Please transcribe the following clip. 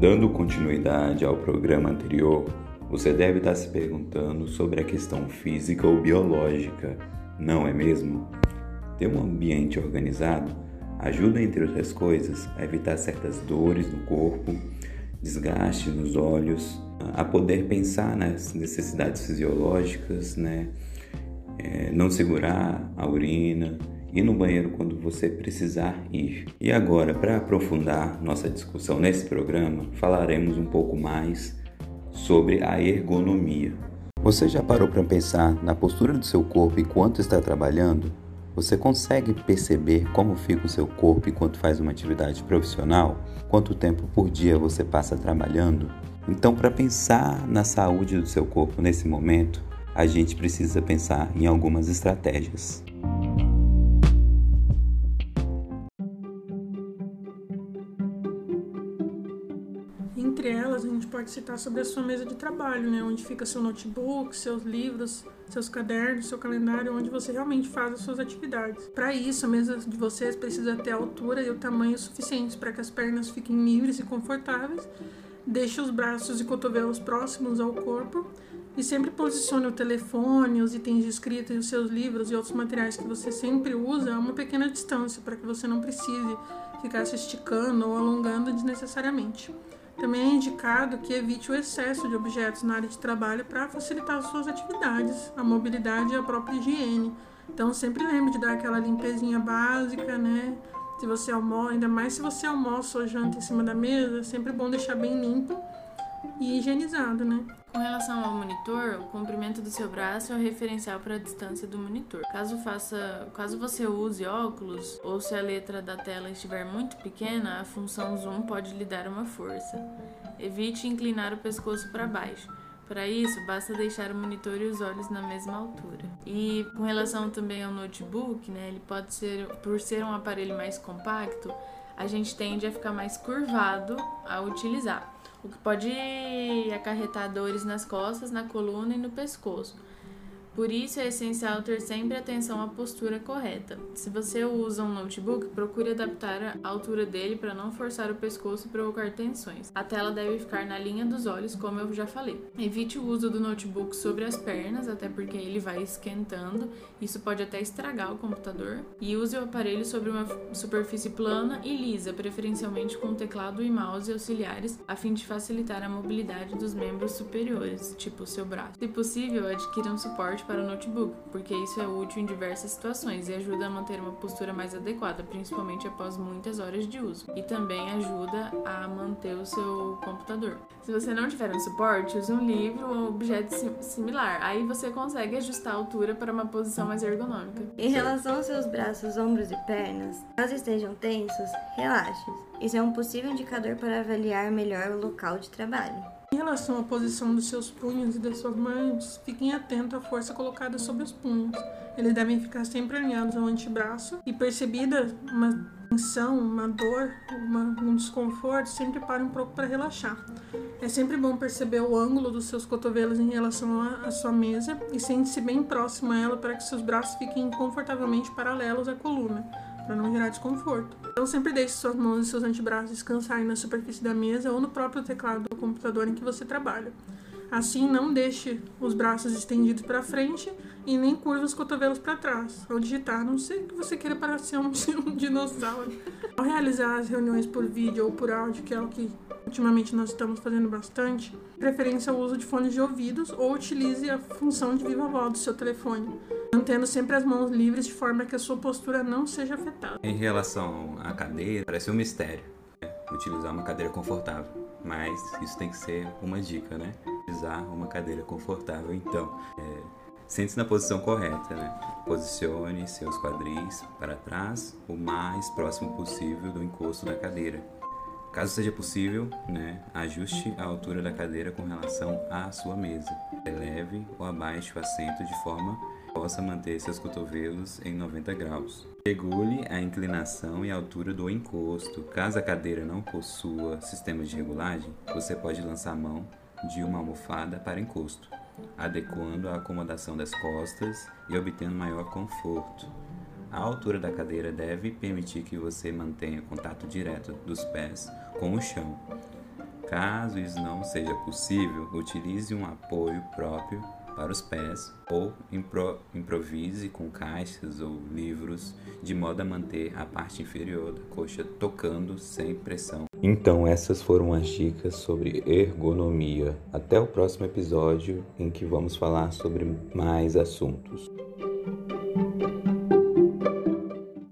Dando continuidade ao programa anterior, você deve estar se perguntando sobre a questão física ou biológica, não é mesmo? Ter um ambiente organizado ajuda, entre outras coisas, a evitar certas dores no corpo, desgaste nos olhos, a poder pensar nas necessidades fisiológicas, né? É, não segurar a urina, ir no banheiro quando você precisar ir. E agora, para aprofundar nossa discussão nesse programa, falaremos um pouco mais sobre a ergonomia. Você já parou para pensar na postura do seu corpo enquanto está trabalhando? Você consegue perceber como fica o seu corpo enquanto faz uma atividade profissional? Quanto tempo por dia você passa trabalhando? Então, para pensar na saúde do seu corpo nesse momento, a gente precisa pensar em algumas estratégias. Entre elas, a gente pode citar sobre a sua mesa de trabalho, né? onde fica seu notebook, seus livros, seus cadernos, seu calendário, onde você realmente faz as suas atividades. Para isso, a mesa de vocês precisa ter a altura e o tamanho suficientes para que as pernas fiquem livres e confortáveis. Deixe os braços e cotovelos próximos ao corpo e sempre posicione o telefone, os itens de escrita e os seus livros e outros materiais que você sempre usa a uma pequena distância para que você não precise ficar se esticando ou alongando desnecessariamente. Também é indicado que evite o excesso de objetos na área de trabalho para facilitar as suas atividades, a mobilidade e a própria higiene. Então sempre lembre de dar aquela limpezinha básica, né? Se você almoça, ainda mais se você almoça ou janta em cima da mesa, é sempre bom deixar bem limpo e higienizado, né? Com relação ao monitor, o comprimento do seu braço é o referencial para a distância do monitor. Caso faça, caso você use óculos ou se a letra da tela estiver muito pequena, a função zoom pode lhe dar uma força. Evite inclinar o pescoço para baixo. Para isso, basta deixar o monitor e os olhos na mesma altura. E com relação também ao notebook, né, ele pode ser, por ser um aparelho mais compacto, a gente tende a ficar mais curvado ao utilizar o que pode acarretar dores nas costas, na coluna e no pescoço. Por isso é essencial ter sempre atenção à postura correta. Se você usa um notebook, procure adaptar a altura dele para não forçar o pescoço e provocar tensões. A tela deve ficar na linha dos olhos, como eu já falei. Evite o uso do notebook sobre as pernas, até porque ele vai esquentando, isso pode até estragar o computador. E use o aparelho sobre uma superfície plana e lisa, preferencialmente com teclado e mouse auxiliares, a fim de facilitar a mobilidade dos membros superiores, tipo o seu braço. Se possível, adquira um suporte suporte para o notebook, porque isso é útil em diversas situações e ajuda a manter uma postura mais adequada, principalmente após muitas horas de uso. E também ajuda a manter o seu computador. Se você não tiver um suporte, use um livro ou objeto similar. Aí você consegue ajustar a altura para uma posição mais ergonômica. Em relação aos seus braços, ombros e pernas, caso estejam tensos, relaxe. Isso é um possível indicador para avaliar melhor o local de trabalho. Relação à posição dos seus punhos e das suas mãos, fiquem atentos à força colocada sobre os punhos. Eles devem ficar sempre alinhados ao antebraço e percebida uma tensão, uma dor, uma, um desconforto, sempre pare um pouco para relaxar. É sempre bom perceber o ângulo dos seus cotovelos em relação à sua mesa e sente-se bem próximo a ela para que seus braços fiquem confortavelmente paralelos à coluna para não gerar desconforto. Então sempre deixe suas mãos e seus antebraços descansarem na superfície da mesa ou no próprio teclado do computador em que você trabalha. Assim, não deixe os braços estendidos para frente e nem curva os cotovelos para trás ao digitar, não sei que você queira parecer um, um dinossauro. Ao realizar as reuniões por vídeo ou por áudio, que é o que ultimamente nós estamos fazendo bastante, preferência ao uso de fones de ouvidos ou utilize a função de viva voz do seu telefone mantendo sempre as mãos livres de forma que a sua postura não seja afetada. Em relação à cadeira, parece um mistério né? utilizar uma cadeira confortável, mas isso tem que ser uma dica, né? Utilizar uma cadeira confortável, então. É, Sente-se na posição correta, né? Posicione seus quadris para trás, o mais próximo possível do encosto da cadeira. Caso seja possível, né, ajuste a altura da cadeira com relação à sua mesa. Eleve ou abaixe o assento de forma possa manter seus cotovelos em 90 graus. Regule a inclinação e altura do encosto. Caso a cadeira não possua sistema de regulagem, você pode lançar a mão de uma almofada para encosto, adequando a acomodação das costas e obtendo maior conforto. A altura da cadeira deve permitir que você mantenha contato direto dos pés com o chão. Caso isso não seja possível, utilize um apoio próprio para os pés ou impro improvise com caixas ou livros de modo a manter a parte inferior da coxa tocando sem pressão. Então, essas foram as dicas sobre ergonomia. Até o próximo episódio em que vamos falar sobre mais assuntos.